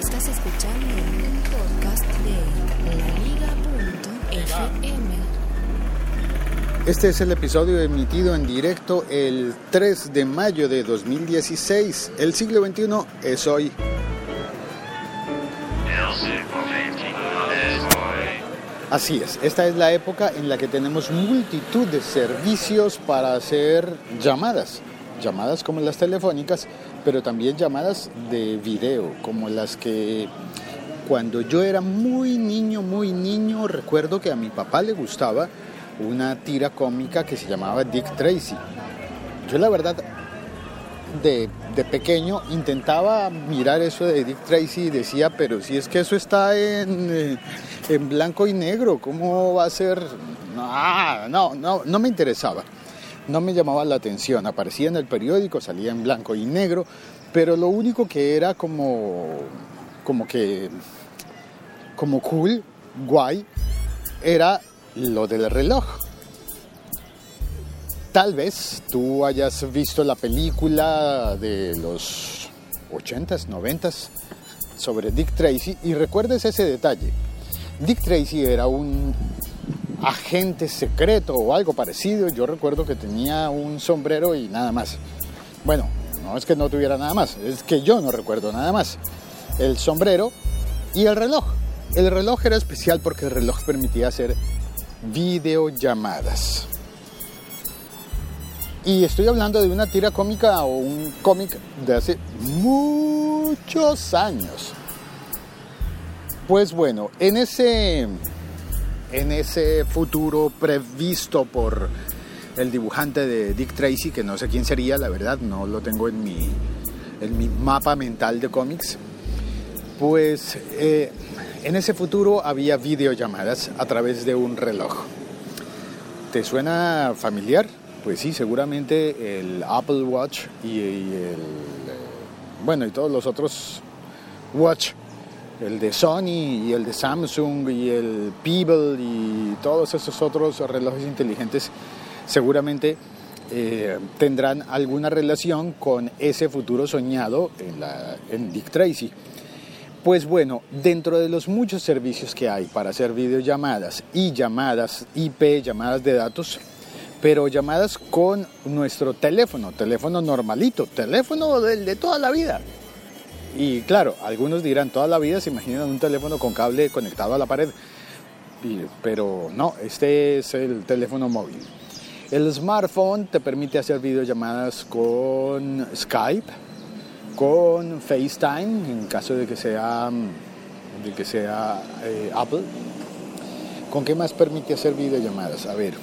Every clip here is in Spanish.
Estás escuchando un podcast de laliga.fm. Este es el episodio emitido en directo el 3 de mayo de 2016. El siglo XXI es hoy. Así es, esta es la época en la que tenemos multitud de servicios para hacer llamadas. Llamadas como las telefónicas, pero también llamadas de video, como las que cuando yo era muy niño, muy niño, recuerdo que a mi papá le gustaba una tira cómica que se llamaba Dick Tracy. Yo la verdad de, de, pequeño intentaba mirar eso de Dick Tracy y decía, pero si es que eso está en, eh, en blanco y negro, ¿cómo va a ser? No, no, no, no me interesaba, no me llamaba la atención. Aparecía en el periódico, salía en blanco y negro, pero lo único que era como, como que, como cool, guay, era lo del reloj. Tal vez tú hayas visto la película de los 80s, 90s sobre Dick Tracy y recuerdes ese detalle. Dick Tracy era un agente secreto o algo parecido. Yo recuerdo que tenía un sombrero y nada más. Bueno, no es que no tuviera nada más, es que yo no recuerdo nada más. El sombrero y el reloj. El reloj era especial porque el reloj permitía hacer videollamadas. Y estoy hablando de una tira cómica o un cómic de hace muchos años. Pues bueno, en ese, en ese futuro previsto por el dibujante de Dick Tracy, que no sé quién sería, la verdad, no lo tengo en mi, en mi mapa mental de cómics, pues eh, en ese futuro había videollamadas a través de un reloj. ¿Te suena familiar? Pues sí, seguramente el Apple Watch y, el, bueno, y todos los otros Watch, el de Sony y el de Samsung y el Pebble y todos esos otros relojes inteligentes, seguramente eh, tendrán alguna relación con ese futuro soñado en, en Dick Tracy. Pues bueno, dentro de los muchos servicios que hay para hacer videollamadas y llamadas IP, llamadas de datos, pero llamadas con nuestro teléfono, teléfono normalito, teléfono del de toda la vida. Y claro, algunos dirán toda la vida se imaginan un teléfono con cable conectado a la pared, pero no, este es el teléfono móvil. El smartphone te permite hacer videollamadas con Skype, con FaceTime en caso de que sea, de que sea eh, Apple. ¿Con qué más permite hacer videollamadas? A ver.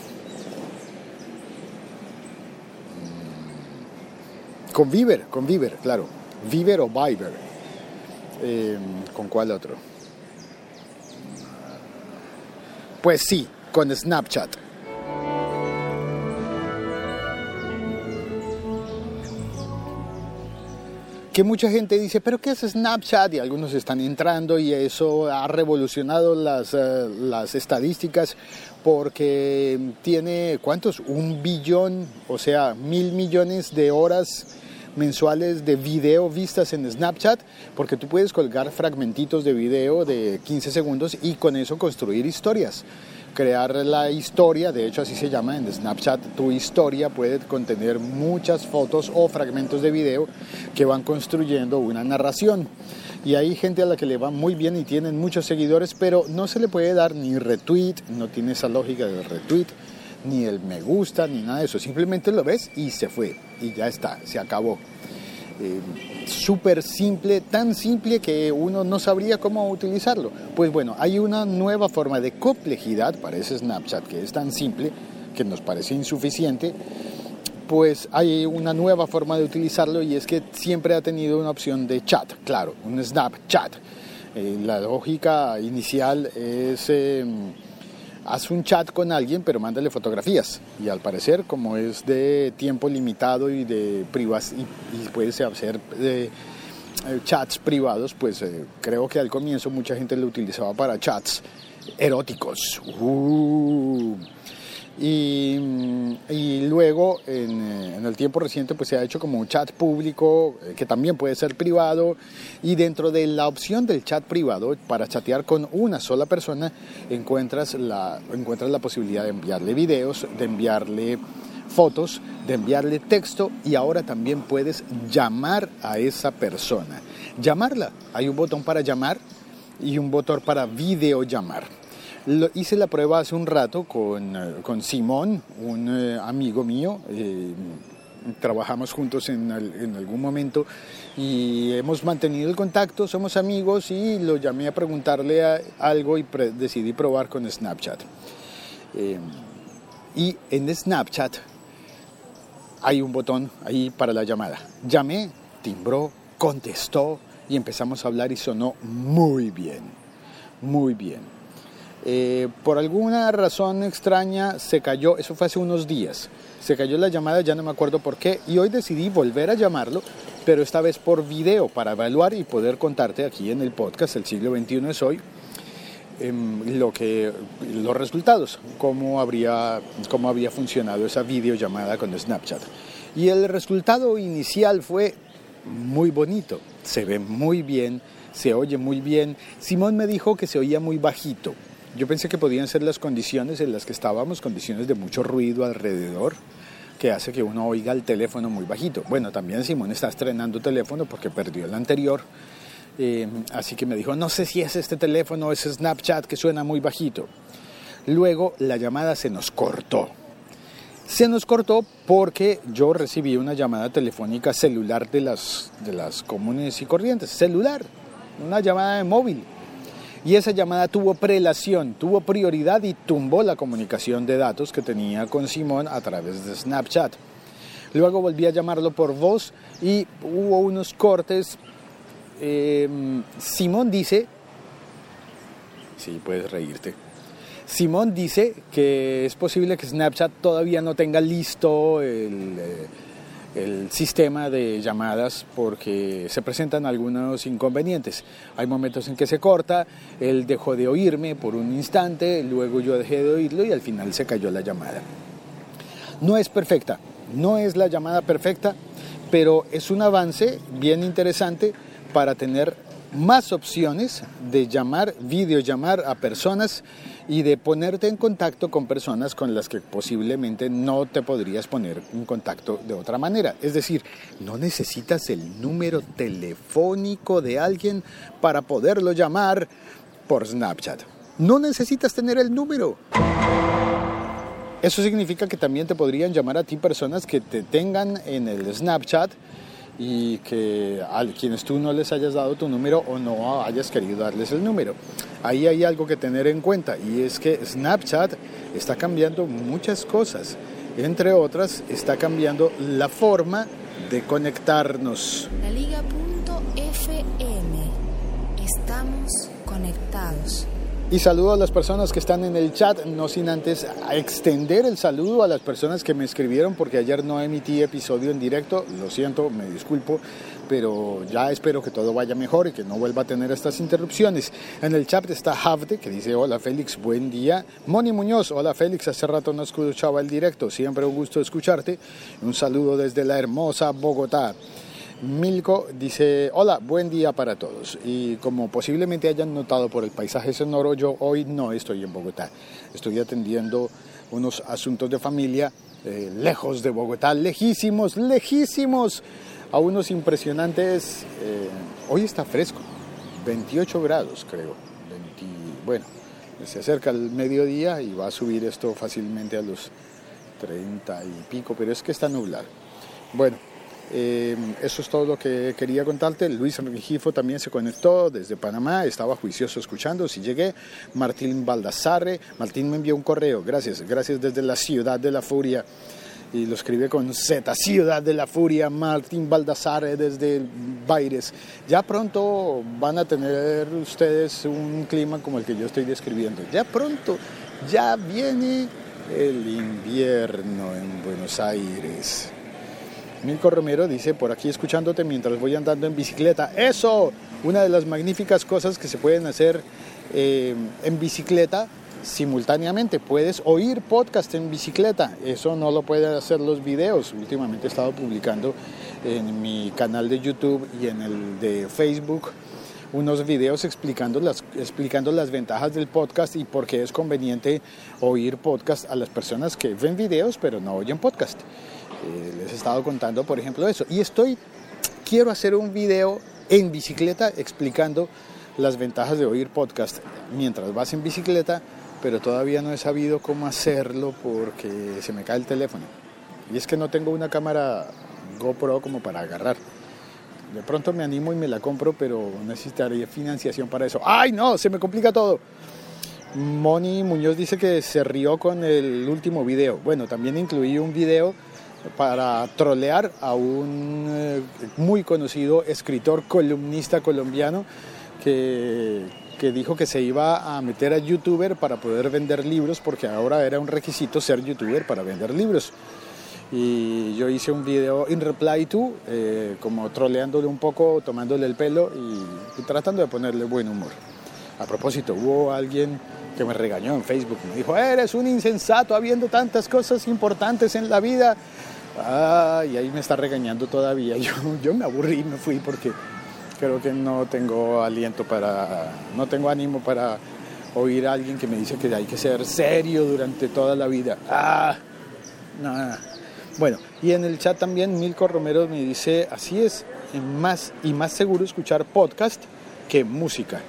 Mm, con Viber, con Viber, claro. Viber o Viber. Eh, ¿Con cuál otro? Pues sí, con Snapchat. que mucha gente dice, pero ¿qué es Snapchat? Y algunos están entrando y eso ha revolucionado las, uh, las estadísticas porque tiene, ¿cuántos? Un billón, o sea, mil millones de horas mensuales de video vistas en Snapchat, porque tú puedes colgar fragmentitos de video de 15 segundos y con eso construir historias crear la historia, de hecho así se llama en Snapchat, tu historia puede contener muchas fotos o fragmentos de video que van construyendo una narración. Y hay gente a la que le va muy bien y tienen muchos seguidores, pero no se le puede dar ni retweet, no tiene esa lógica del retweet, ni el me gusta, ni nada de eso. Simplemente lo ves y se fue, y ya está, se acabó. Eh, súper simple, tan simple que uno no sabría cómo utilizarlo. Pues bueno, hay una nueva forma de complejidad para ese Snapchat que es tan simple que nos parece insuficiente. Pues hay una nueva forma de utilizarlo y es que siempre ha tenido una opción de chat, claro, un Snapchat. Eh, la lógica inicial es... Eh, haz un chat con alguien, pero mándale fotografías. Y al parecer, como es de tiempo limitado y de privas y, y puede hacer de, eh, chats privados, pues eh, creo que al comienzo mucha gente lo utilizaba para chats eróticos. Uh. Y, mm, y luego en, eh, en el tiempo reciente pues se ha hecho como un chat público eh, que también puede ser privado y dentro de la opción del chat privado para chatear con una sola persona encuentras la, encuentras la posibilidad de enviarle videos, de enviarle fotos, de enviarle texto y ahora también puedes llamar a esa persona. Llamarla. Hay un botón para llamar y un botón para videollamar. Lo, hice la prueba hace un rato con, eh, con Simón, un eh, amigo mío. eh, trabajamos juntos en, en algún momento y hemos mantenido el contacto, somos amigos y lo llamé a preguntarle a- algo y pre- decidí probar con Snapchat. Y en Snapchat hay un botón ahí para la llamada. Llamé, timbró, contestó y empezamos a hablar y sonó muy bien, muy bien. Eh, por alguna razón extraña se cayó, eso fue hace unos días, se cayó la llamada, ya no me acuerdo por qué, y hoy decidí volver a llamarlo, pero esta vez por video para evaluar y poder contarte aquí en el podcast El siglo XXI es hoy em, lo que, los resultados, cómo, habría, cómo había funcionado esa videollamada con Snapchat. Y el resultado inicial fue muy bonito, se ve muy bien, se oye muy bien. Simón me dijo que se oía muy bajito. Yo pensé que podían ser las condiciones en las que estábamos, condiciones de mucho ruido alrededor, que hace que uno oiga el teléfono muy bajito. Bueno, también Simón está estrenando teléfono porque perdió el anterior. Eh, así que me dijo, no sé si es este teléfono o es Snapchat que suena muy bajito. Luego la llamada se nos cortó. Se nos cortó porque yo recibí una llamada telefónica celular de las, de las comunes y corrientes. Celular, una llamada de móvil. Y esa llamada tuvo prelación, tuvo prioridad y tumbó la comunicación de datos que tenía con Simón a través de Snapchat. Luego volví a llamarlo por voz y hubo unos cortes. Eh, Simón dice, sí, puedes reírte. Simón dice que es posible que Snapchat todavía no tenga listo el, eh, el sistema de llamadas porque se presentan algunos inconvenientes. Hay momentos en que se corta, él dejó de oírme por un instante, luego yo dejé de oírlo y al final se cayó la llamada. No es perfecta, no es la llamada perfecta, pero es un avance bien interesante para tener más opciones de llamar, videollamar a personas y de ponerte en contacto con personas con las que posiblemente no te podrías poner en contacto de otra manera. Es decir, no necesitas el número telefónico de alguien para poderlo llamar por Snapchat. No necesitas tener el número. Eso significa que también te podrían llamar a ti personas que te tengan en el Snapchat y que a quienes tú no les hayas dado tu número o no hayas querido darles el número. Ahí hay algo que tener en cuenta y es que Snapchat está cambiando muchas cosas. Entre otras, está cambiando la forma de conectarnos. La Liga.fm. Estamos conectados. Y saludo a las personas que están en el chat, no sin antes extender el saludo a las personas que me escribieron porque ayer no emití episodio en directo, lo siento, me disculpo, pero ya espero que todo vaya mejor y que no vuelva a tener estas interrupciones. En el chat está Havde que dice, hola Félix, buen día. Moni Muñoz, hola Félix, hace rato no escuchaba el directo, siempre un gusto escucharte. Un saludo desde la hermosa Bogotá. Milko dice, hola, buen día para todos. Y como posiblemente hayan notado por el paisaje sonoro, yo hoy no estoy en Bogotá. Estoy atendiendo unos asuntos de familia eh, lejos de Bogotá, lejísimos, lejísimos, a unos impresionantes. eh, hoy está fresco, 28 grados creo. 20 bueno, se acerca el mediodía y va a subir esto fácilmente a los 30 y pico, pero es que está nublado. Bueno, eh, eso es todo lo que quería contarte. Luis Rengifo también se conectó desde Panamá, estaba juicioso escuchando. Si llegué, Martín Baldassarre, Martín me envió un correo, gracias, gracias desde la ciudad de la furia. Y lo escribe con Z, Ciudad de la Furia, Martín Baldassarre desde Baires. Ya pronto van a tener ustedes un clima como el que yo estoy describiendo. Ya pronto, ya viene el invierno en Buenos Aires. Milko Romero dice, por aquí escuchándote mientras voy andando en bicicleta. Eso, una de las magníficas cosas que se pueden hacer eh, en bicicleta simultáneamente. Puedes oír podcast en bicicleta. Eso no lo pueden hacer los videos. Últimamente he estado publicando en mi canal de YouTube y en el de Facebook unos videos explicando las, explicando las ventajas del podcast y por qué es conveniente oír podcast a las personas que ven videos pero no oyen podcast. Eh, les he estado contando, por ejemplo, eso. Y estoy, quiero hacer un video en bicicleta explicando las ventajas de oír podcast mientras vas en bicicleta, pero todavía no he sabido cómo hacerlo porque se me cae el teléfono. Y es que no tengo una cámara GoPro como para agarrar. De pronto me animo y me la compro, pero necesitaría financiación para eso. ¡Ay, no! Se me complica todo. Moni Muñoz dice que se rió con el último video. Bueno, también incluí un video para trolear a un eh, muy conocido escritor columnista colombiano que, que dijo que se iba a meter a youtuber para poder vender libros porque ahora era un requisito ser youtuber para vender libros y yo hice un video in reply to, eh, como troleándole un poco, tomándole el pelo y, tratando de ponerle buen humor. A propósito, hubo alguien que me regañó en Facebook, me dijo, eres un insensato habiendo tantas cosas importantes en la vida. Ah, y ahí me está regañando todavía. Yo, yo me aburrí y me fui porque creo que no tengo aliento para, no tengo ánimo para oír a alguien que me dice que hay que ser serio durante toda la vida. Ah, no. Bueno, y en el chat también Milko Romero me dice, así es, más y más seguro escuchar podcast que música.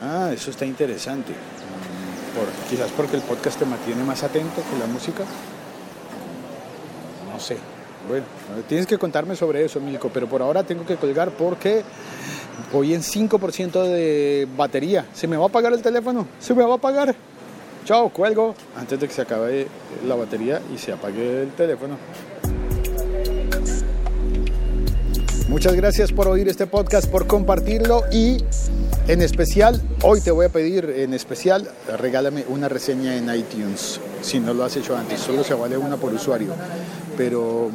Ah, eso está interesante. Mm, quizás porque el podcast te mantiene más atento que la música. Sé. Bueno, tienes que contarme sobre eso, Milko, pero por ahora tengo que colgar porque voy en 5% de batería. ¿Se me va a apagar el teléfono? ¿Se me va a apagar? Chao, cuelgo antes de que se acabe la batería y se apague el teléfono. Muchas gracias por oír este podcast, por compartirlo y en especial, hoy te voy a pedir en especial, regálame una reseña en iTunes, si no lo has hecho antes, solo se vale una por usuario. Pero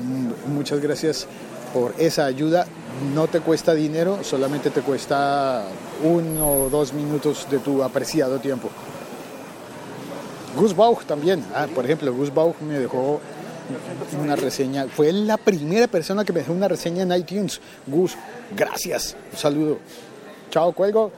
muchas gracias por esa ayuda, no te cuesta dinero, solamente te cuesta uno o dos minutos de tu apreciado tiempo. Gus Bauch también. Ah, por ejemplo, Gus Bauch me dejó una reseña. Fue la primera persona que me dejó una reseña en iTunes. Gus, gracias. Un saludo. Chao, cuelgo.